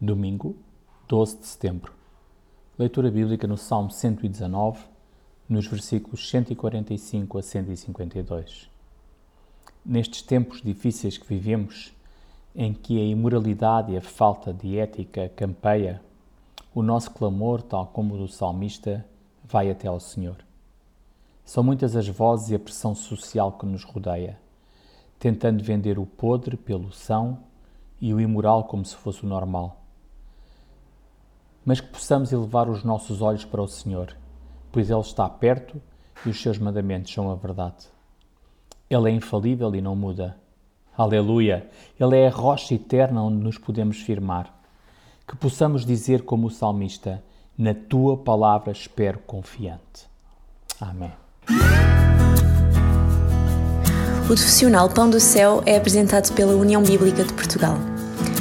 Domingo, 12 de setembro. Leitura bíblica no Salmo 119, nos versículos 145 a 152. Nestes tempos difíceis que vivemos, em que a imoralidade e a falta de ética campeia, o nosso clamor, tal como o do salmista, vai até ao Senhor. São muitas as vozes e a pressão social que nos rodeia, tentando vender o podre pelo são e o imoral como se fosse o normal. Mas que possamos elevar os nossos olhos para o Senhor, pois Ele está perto e os seus mandamentos são a verdade. Ele é infalível e não muda. Aleluia! Ele é a rocha eterna onde nos podemos firmar. Que possamos dizer como o salmista: Na tua palavra espero confiante. Amém. O profissional Pão do Céu é apresentado pela União Bíblica de Portugal.